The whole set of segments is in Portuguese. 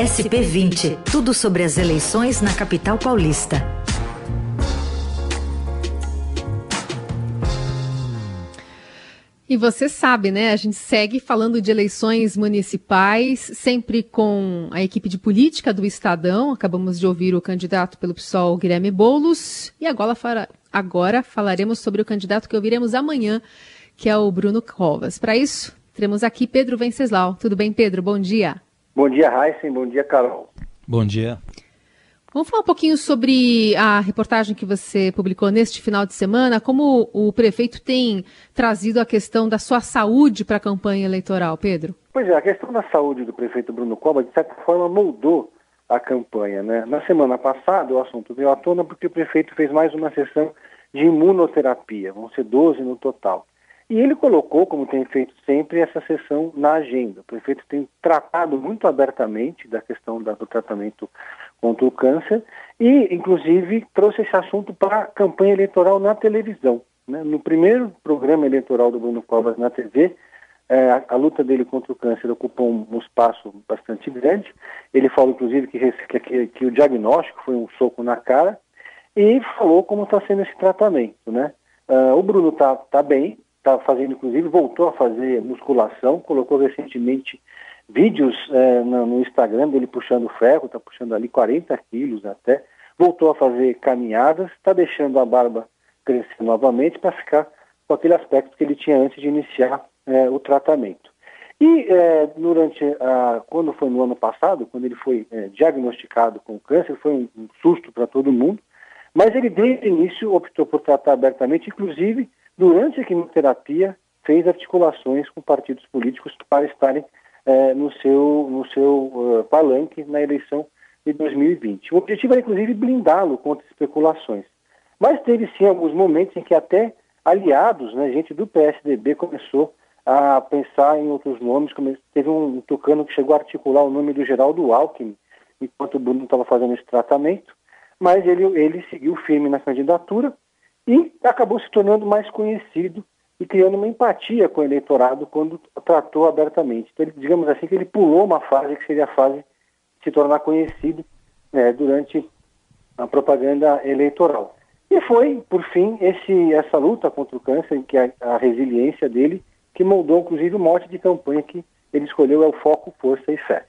SP20, tudo sobre as eleições na capital paulista. E você sabe, né? A gente segue falando de eleições municipais, sempre com a equipe de política do Estadão. Acabamos de ouvir o candidato pelo PSOL, Guilherme Boulos. E agora, agora falaremos sobre o candidato que ouviremos amanhã, que é o Bruno Covas. Para isso, teremos aqui Pedro Venceslau. Tudo bem, Pedro? Bom dia. Bom dia, Heisen. Bom dia, Carol. Bom dia. Vamos falar um pouquinho sobre a reportagem que você publicou neste final de semana, como o prefeito tem trazido a questão da sua saúde para a campanha eleitoral, Pedro? Pois é, a questão da saúde do prefeito Bruno Cobra, de certa forma, moldou a campanha. Né? Na semana passada, o assunto veio à tona porque o prefeito fez mais uma sessão de imunoterapia, vão ser 12 no total. E ele colocou, como tem feito sempre, essa sessão na agenda. O prefeito tem tratado muito abertamente da questão do tratamento contra o câncer e, inclusive, trouxe esse assunto para a campanha eleitoral na televisão. Né? No primeiro programa eleitoral do Bruno Covas na TV, é, a, luta dele contra o câncer ocupou um, um, espaço bastante grande. Ele falou, inclusive, que, que, que o diagnóstico foi um soco na cara e falou como está sendo esse tratamento. Né? Uh, o Bruno está tá bem, está fazendo, inclusive, voltou a fazer musculação, colocou recentemente vídeos é, no, no, Instagram dele puxando ferro, está puxando ali 40 quilos até, voltou a fazer caminhadas, está deixando a barba crescer novamente para ficar com aquele aspecto que ele tinha antes de iniciar é, o tratamento. E é, durante a, quando foi no ano passado, quando ele foi é, diagnosticado com câncer, foi um, um susto para todo mundo, mas ele desde o início optou por tratar abertamente, inclusive durante a quimioterapia, fez articulações com partidos políticos para estarem é, no seu, no seu uh, palanque na eleição de 2020. O objetivo era, inclusive, blindá-lo contra especulações. Mas teve, sim, alguns momentos em que até aliados, né, gente do PSDB, começou a pensar em outros nomes. Teve um tucano que chegou a articular o nome do Geraldo Alckmin, enquanto o Bruno estava fazendo esse tratamento, mas ele, ele seguiu firme na candidatura e acabou se tornando mais conhecido e criando uma empatia com o eleitorado quando tratou abertamente. Então, ele, digamos assim, que ele pulou uma fase que seria a fase de se tornar conhecido né, durante a propaganda eleitoral. E foi, por fim, esse, essa luta contra o câncer, que a, a resiliência dele, que moldou, inclusive, o mote de campanha que ele escolheu é o foco, força e fé.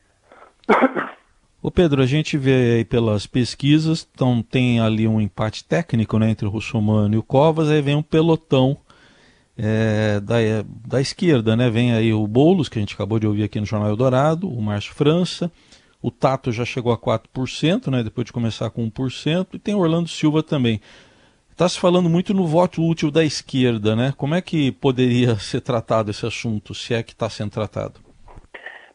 O Pedro, a gente vê aí pelas pesquisas, então tem ali um empate técnico né, entre o Russomano e o Covas, aí vem um pelotão é, da, da esquerda, né? Vem aí o Boulos, que a gente acabou de ouvir aqui no Jornal Eldorado, o Márcio França, o Tato já chegou a 4%, né, depois de começar com 1%, e tem o Orlando Silva também. Está se falando muito no voto útil da esquerda, né? Como é que poderia ser tratado esse assunto, se é que está sendo tratado?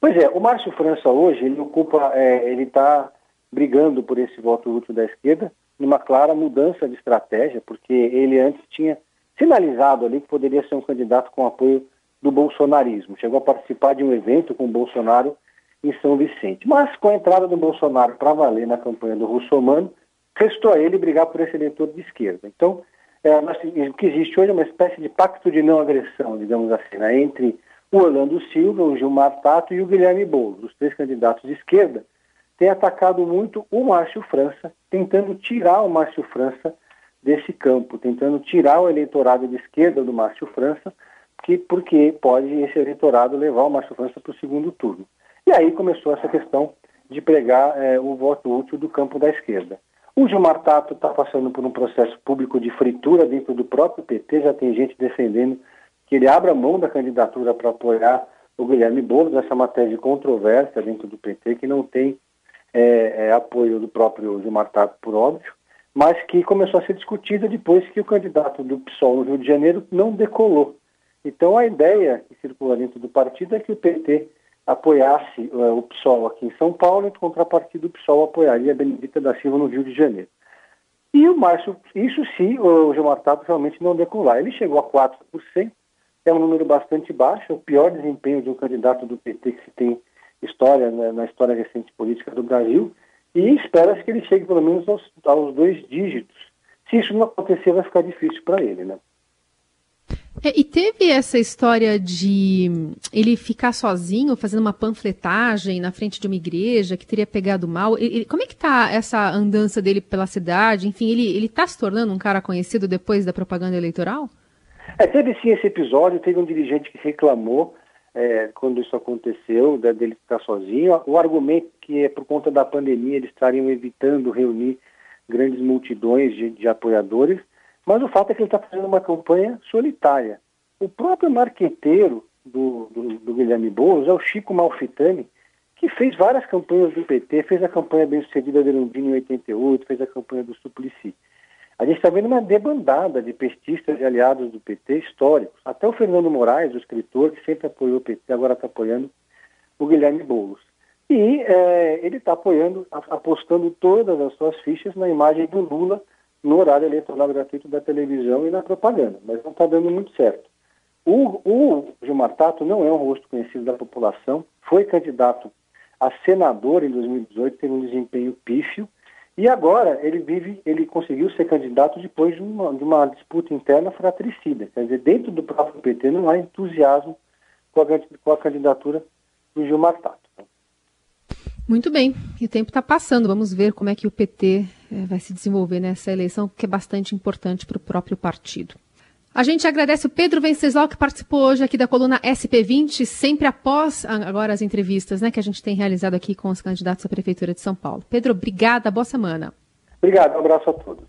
Pois é, o Márcio França hoje, ele ocupa, é, ele está brigando por esse voto útil da esquerda, numa clara mudança de estratégia, porque ele antes tinha sinalizado ali que poderia ser um candidato com apoio do bolsonarismo. Chegou a participar de um evento com o Bolsonaro em São Vicente. Mas com a entrada do Bolsonaro para valer na campanha do Russomano, restou a ele brigar por esse eleitor de esquerda. Então, é, o que existe hoje é uma espécie de pacto de não agressão, digamos assim, né, entre o Orlando Silva, o Gilmar Tato e o Guilherme Boulos, os três candidatos de esquerda, têm atacado muito o Márcio França, tentando tirar o Márcio França desse campo, tentando tirar o eleitorado de esquerda do Márcio França, que, porque pode esse eleitorado levar o Márcio França para o segundo turno. E aí começou essa questão de pregar é, o voto útil do campo da esquerda. O Gilmar Tato está passando por um processo público de fritura dentro do próprio PT, já tem gente defendendo que ele abra mão da candidatura para apoiar o Guilherme Boulos, essa matéria de controvérsia dentro do PT, que não tem é, é, apoio do próprio Gilmar Tato, por óbvio, mas que começou a ser discutida depois que o candidato do PSOL no Rio de Janeiro não decolou. Então a ideia que circula dentro do partido é que o PT apoiasse é, o PSOL aqui em São Paulo, em contrapartida o PSOL apoiaria a Benedita da Silva no Rio de Janeiro. E o Márcio, isso sim, o Gilmar Tato realmente não decolar. Ele chegou a 4%, é um número bastante baixo, o pior desempenho de um candidato do PT que se tem história né, na história recente política do Brasil, e espera-se que ele chegue pelo menos aos, aos, dois dígitos. Se isso não acontecer, vai ficar difícil para ele, né? É, e teve essa história de ele ficar sozinho fazendo uma panfletagem na frente de uma igreja que teria pegado mal. Ele, como é que tá essa andança dele pela cidade? Enfim, ele, ele tá se tornando um cara conhecido depois da propaganda eleitoral? É, teve sim esse episódio, teve um dirigente que reclamou é, quando isso aconteceu, da, dele ficar sozinho. O argumento que é por conta da pandemia eles estariam evitando reunir grandes multidões de, de apoiadores, mas o fato é que ele está fazendo uma campanha solitária. O próprio marqueteiro do, do, do Guilherme Boulos é o Chico Malfitani, que fez várias campanhas do PT, fez a campanha bem-sucedida do Erundino em 88, fez a campanha do Suplicy. A gente está vendo uma debandada de pestistas e aliados do PT históricos. Até o Fernando Moraes, o escritor, que sempre apoiou o PT, agora está apoiando o Guilherme Boulos. E é, ele está apoiando, apostando todas as suas fichas na imagem do Lula no horário eleitoral gratuito da televisão e na propaganda, mas não está dando muito certo. O, o Gilmar Tato não é um rosto conhecido da população, foi candidato a senador em 2018, teve um desempenho pífio, e agora ele vive, ele conseguiu ser candidato depois de uma, de uma disputa interna fratricida. Quer dizer, dentro do próprio PT não há entusiasmo com a, com a candidatura do Gilmar Tato. Muito bem, e o tempo está passando. Vamos ver como é que o PT é, vai se desenvolver nessa eleição, que é bastante importante para o próprio partido. A gente agradece o Pedro Venceslau, que participou hoje aqui da coluna SP20, sempre após agora as entrevistas né, que a gente tem realizado aqui com os candidatos à Prefeitura de São Paulo. Pedro, obrigada, boa semana. Obrigado, um abraço a todos.